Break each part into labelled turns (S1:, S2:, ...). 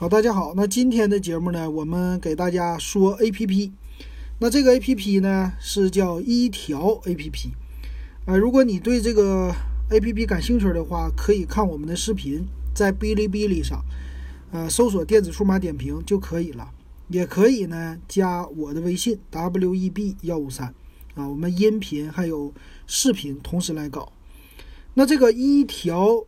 S1: 好，大家好。那今天的节目呢，我们给大家说 A P P。那这个 A P P 呢是叫一条 A P P。呃，如果你对这个 A P P 感兴趣的话，可以看我们的视频，在哔哩哔哩上，呃，搜索“电子数码点评”就可以了。也可以呢，加我的微信 W E B 幺五三啊，我们音频还有视频同时来搞。那这个一条。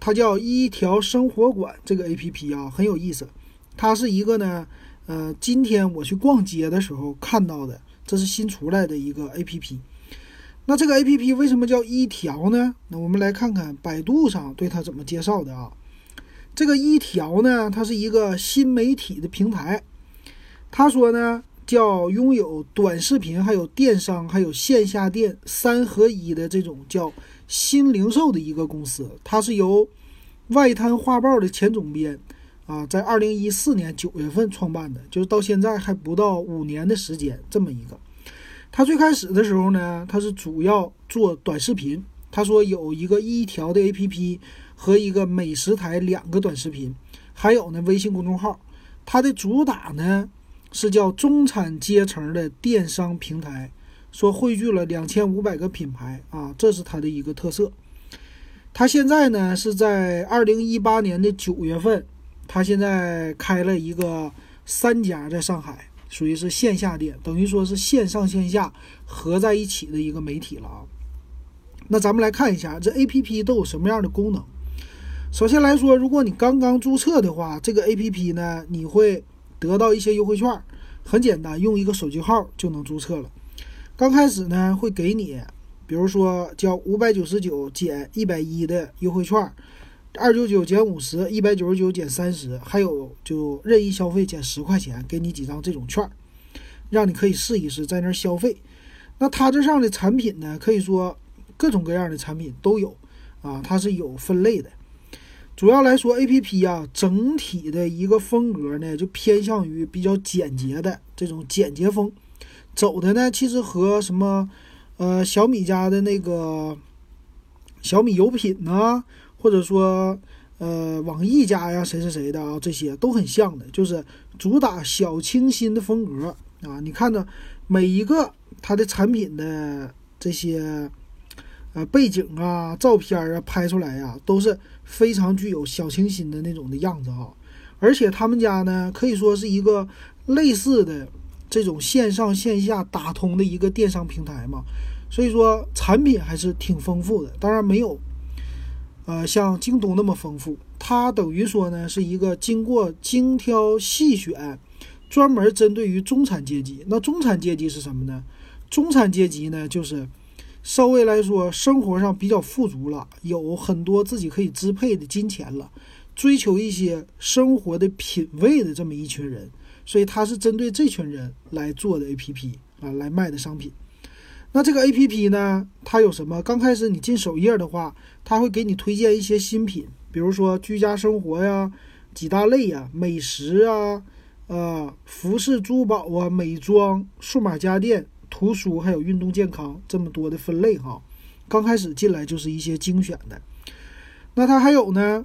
S1: 它叫一条生活馆，这个 A P P 啊很有意思。它是一个呢，呃，今天我去逛街的时候看到的，这是新出来的一个 A P P。那这个 A P P 为什么叫一条呢？那我们来看看百度上对它怎么介绍的啊。这个一条呢，它是一个新媒体的平台。他说呢，叫拥有短视频、还有电商、还有线下店三合一的这种叫。新零售的一个公司，它是由外滩画报的前总编啊，在二零一四年九月份创办的，就是到现在还不到五年的时间，这么一个。他最开始的时候呢，他是主要做短视频。他说有一个一条的 APP 和一个美食台两个短视频，还有呢微信公众号。它的主打呢是叫中产阶层的电商平台。说汇聚了两千五百个品牌啊，这是它的一个特色。它现在呢是在二零一八年的九月份，它现在开了一个三家在上海，属于是线下店，等于说是线上线下合在一起的一个媒体了啊。那咱们来看一下这 A P P 都有什么样的功能。首先来说，如果你刚刚注册的话，这个 A P P 呢你会得到一些优惠券，很简单，用一个手机号就能注册了。刚开始呢，会给你，比如说交五百九十九减一百一的优惠券，二九九减五十，一百九十九减三十，还有就任意消费减十块钱，给你几张这种券，让你可以试一试在那儿消费。那它这上的产品呢，可以说各种各样的产品都有啊，它是有分类的。主要来说，A P P 啊，整体的一个风格呢，就偏向于比较简洁的这种简洁风。走的呢，其实和什么，呃，小米家的那个小米有品呐，或者说，呃，网易家呀，谁谁谁的啊，这些都很像的，就是主打小清新的风格啊。你看呢，每一个它的产品的这些，呃，背景啊、照片啊拍出来呀，都是非常具有小清新的那种的样子哈。而且他们家呢，可以说是一个类似的。这种线上线下打通的一个电商平台嘛，所以说产品还是挺丰富的。当然没有，呃，像京东那么丰富。它等于说呢，是一个经过精挑细选，专门针对于中产阶级。那中产阶级是什么呢？中产阶级呢，就是稍微来说生活上比较富足了，有很多自己可以支配的金钱了，追求一些生活的品味的这么一群人。所以它是针对这群人来做的 A P P 啊，来卖的商品。那这个 A P P 呢，它有什么？刚开始你进首页的话，它会给你推荐一些新品，比如说居家生活呀、几大类呀、美食啊、呃、服饰珠宝啊、美妆、数码家电、图书，还有运动健康这么多的分类哈。刚开始进来就是一些精选的。那它还有呢？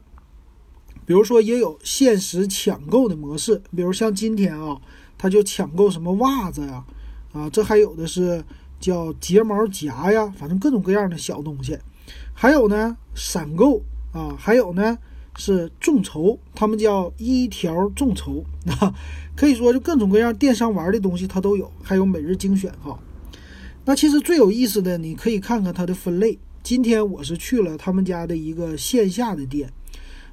S1: 比如说，也有限时抢购的模式，比如像今天啊，他就抢购什么袜子呀，啊，这还有的是叫睫毛夹呀，反正各种各样的小东西。还有呢，闪购啊，还有呢是众筹，他们叫一条众筹啊，可以说就各种各样电商玩的东西它都有，还有每日精选哈。那其实最有意思的，你可以看看它的分类。今天我是去了他们家的一个线下的店。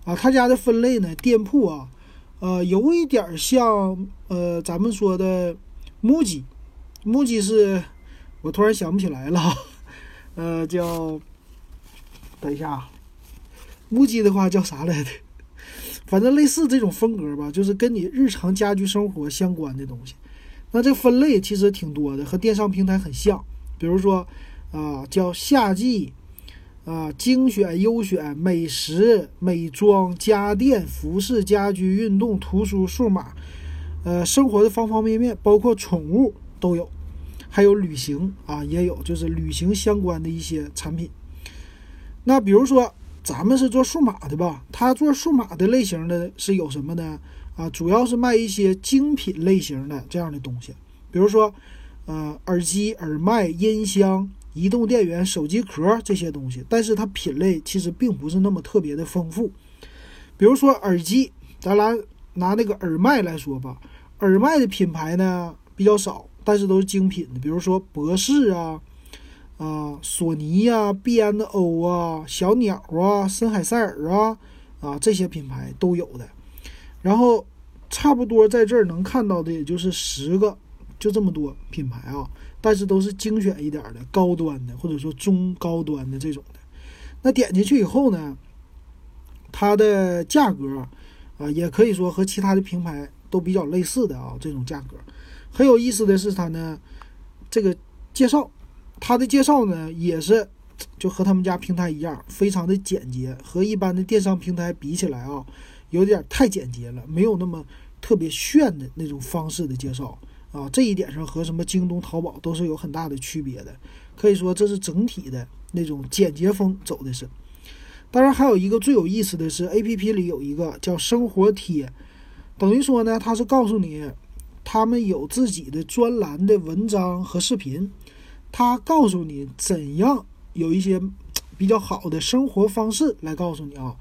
S1: 啊，他家的分类呢？店铺啊，呃，有一点像呃，咱们说的木吉，木吉是，我突然想不起来了，呃，叫，等一下啊，木吉的话叫啥来着？反正类似这种风格吧，就是跟你日常家居生活相关的东西。那这分类其实挺多的，和电商平台很像。比如说啊，叫夏季。啊，精选、优选、美食、美妆、家电、服饰、家居、运动、图书、数码，呃，生活的方方面面，包括宠物都有，还有旅行啊，也有，就是旅行相关的一些产品。那比如说咱们是做数码的吧？他做数码的类型的是有什么呢？啊，主要是卖一些精品类型的这样的东西，比如说，呃，耳机、耳麦、音箱、移动电源、手机壳这些东西。但是它品类其实并不是那么特别的丰富。比如说耳机，咱拿拿那个耳麦来说吧，耳麦的品牌呢比较少，但是都是精品的，比如说博士啊。啊，索尼呀、B N O 啊、小鸟啊、森海塞尔啊，啊这些品牌都有的。然后差不多在这儿能看到的也就是十个，就这么多品牌啊。但是都是精选一点的、高端的，或者说中高端的这种的。那点进去以后呢，它的价格啊，也可以说和其他的品牌都比较类似的啊。这种价格很有意思的是，它呢这个介绍。它的介绍呢，也是就和他们家平台一样，非常的简洁，和一般的电商平台比起来啊，有点太简洁了，没有那么特别炫的那种方式的介绍啊。这一点上和什么京东、淘宝都是有很大的区别的。可以说这是整体的那种简洁风走的是。当然，还有一个最有意思的是，A P P 里有一个叫生活贴，等于说呢，它是告诉你他们有自己的专栏的文章和视频。它告诉你怎样有一些比较好的生活方式来告诉你啊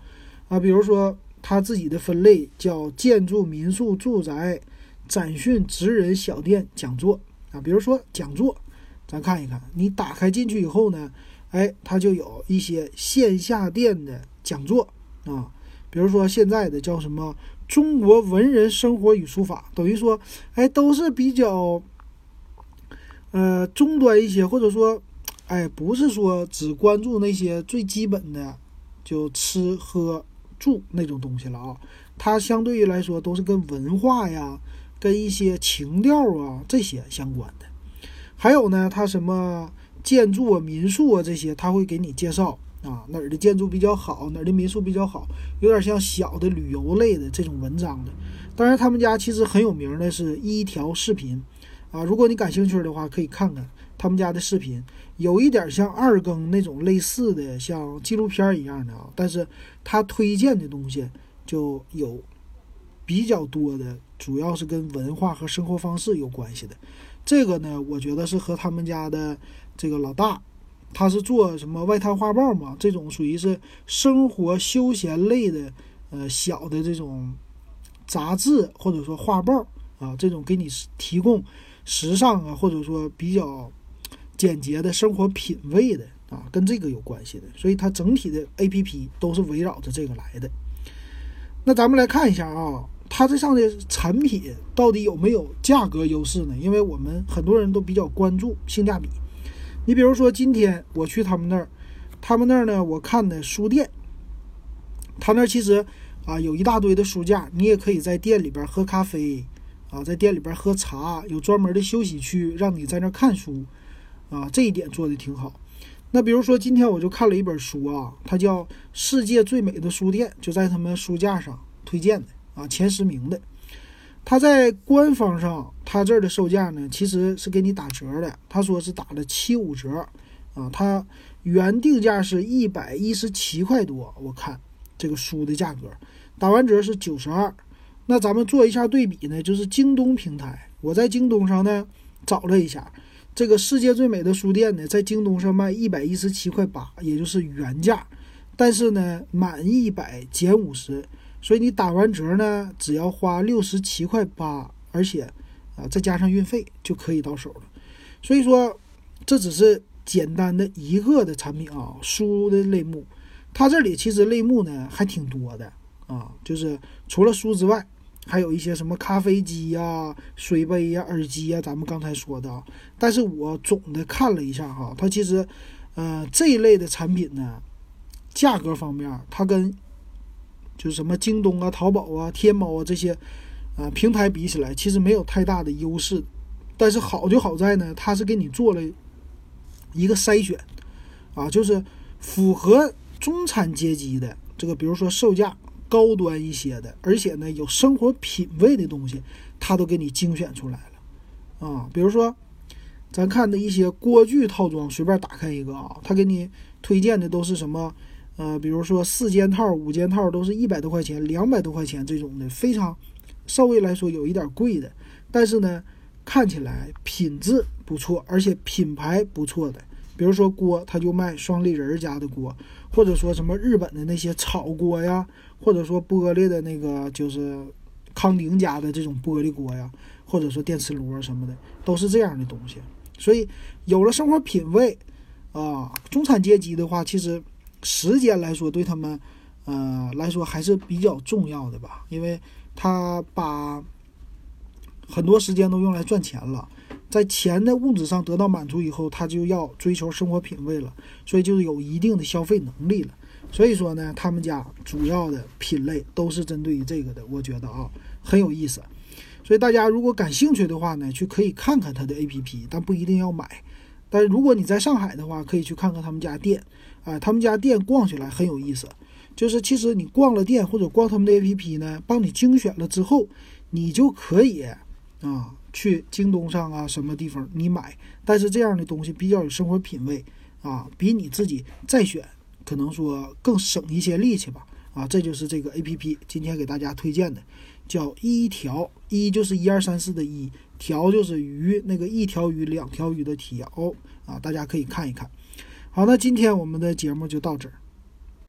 S1: 啊，比如说他自己的分类叫建筑、民宿、住宅、展讯、职人、小店、讲座啊。比如说讲座，咱看一看，你打开进去以后呢，哎，它就有一些线下店的讲座啊。比如说现在的叫什么中国文人生活与书法，等于说，哎，都是比较。呃，中端一些，或者说，哎，不是说只关注那些最基本的，就吃喝住那种东西了啊。它相对于来说都是跟文化呀、跟一些情调啊这些相关的。还有呢，它什么建筑啊、民宿啊这些，他会给你介绍啊，哪儿的建筑比较好，哪儿的民宿比较好，有点像小的旅游类的这种文章的。当然，他们家其实很有名的是一条视频。啊，如果你感兴趣的话，可以看看他们家的视频，有一点像二更那种类似的，像纪录片一样的啊。但是他推荐的东西就有比较多的，主要是跟文化和生活方式有关系的。这个呢，我觉得是和他们家的这个老大，他是做什么外滩画报嘛，这种属于是生活休闲类的，呃，小的这种杂志或者说画报啊，这种给你提供。时尚啊，或者说比较简洁的生活品味的啊，跟这个有关系的，所以它整体的 A P P 都是围绕着这个来的。那咱们来看一下啊，它这上的产品到底有没有价格优势呢？因为我们很多人都比较关注性价比。你比如说今天我去他们那儿，他们那儿呢，我看的书店，他那儿其实啊有一大堆的书架，你也可以在店里边喝咖啡。啊，在店里边喝茶，有专门的休息区，让你在那看书，啊，这一点做的挺好。那比如说今天我就看了一本书啊，它叫《世界最美的书店》，就在他们书架上推荐的啊，前十名的。它在官方上，它这儿的售价呢，其实是给你打折的，他说是打了七五折，啊，它原定价是一百一十七块多，我看这个书的价格，打完折是九十二。那咱们做一下对比呢，就是京东平台，我在京东上呢找了一下，这个世界最美的书店呢，在京东上卖一百一十七块八，也就是原价，但是呢满一百减五十，所以你打完折呢只要花六十七块八，而且啊再加上运费就可以到手了。所以说这只是简单的一个的产品啊，书的类目，它这里其实类目呢还挺多的啊，就是除了书之外。还有一些什么咖啡机呀、水杯呀、耳机呀，咱们刚才说的。但是我总的看了一下哈，它其实，呃，这一类的产品呢，价格方面，它跟就是什么京东啊、淘宝啊、天猫啊这些，呃，平台比起来，其实没有太大的优势。但是好就好在呢，它是给你做了一个筛选，啊，就是符合中产阶级的这个，比如说售价。高端一些的，而且呢有生活品味的东西，它都给你精选出来了啊。比如说，咱看的一些锅具套装，随便打开一个啊，他给你推荐的都是什么？呃，比如说四件套、五件套都是一百多块钱、两百多块钱这种的，非常稍微来说有一点贵的，但是呢，看起来品质不错，而且品牌不错的。比如说锅，他就卖双立人家的锅，或者说什么日本的那些炒锅呀，或者说玻璃的那个就是康宁家的这种玻璃锅呀，或者说电磁炉什么的，都是这样的东西。所以有了生活品味啊，中产阶级的话，其实。时间来说，对他们，呃来说还是比较重要的吧，因为他把很多时间都用来赚钱了，在钱的物质上得到满足以后，他就要追求生活品味了，所以就是有一定的消费能力了。所以说呢，他们家主要的品类都是针对于这个的，我觉得啊很有意思。所以大家如果感兴趣的话呢，去可以看看他的 APP，但不一定要买。但是如果你在上海的话，可以去看看他们家店。啊，他们家店逛起来很有意思，就是其实你逛了店或者逛他们的 APP 呢，帮你精选了之后，你就可以啊去京东上啊什么地方你买，但是这样的东西比较有生活品味啊，比你自己再选可能说更省一些力气吧。啊，这就是这个 APP 今天给大家推荐的，叫一条一就是一二三四的一条就是鱼那个一条鱼两条鱼的条啊，大家可以看一看。好，那今天我们的节目就到这儿。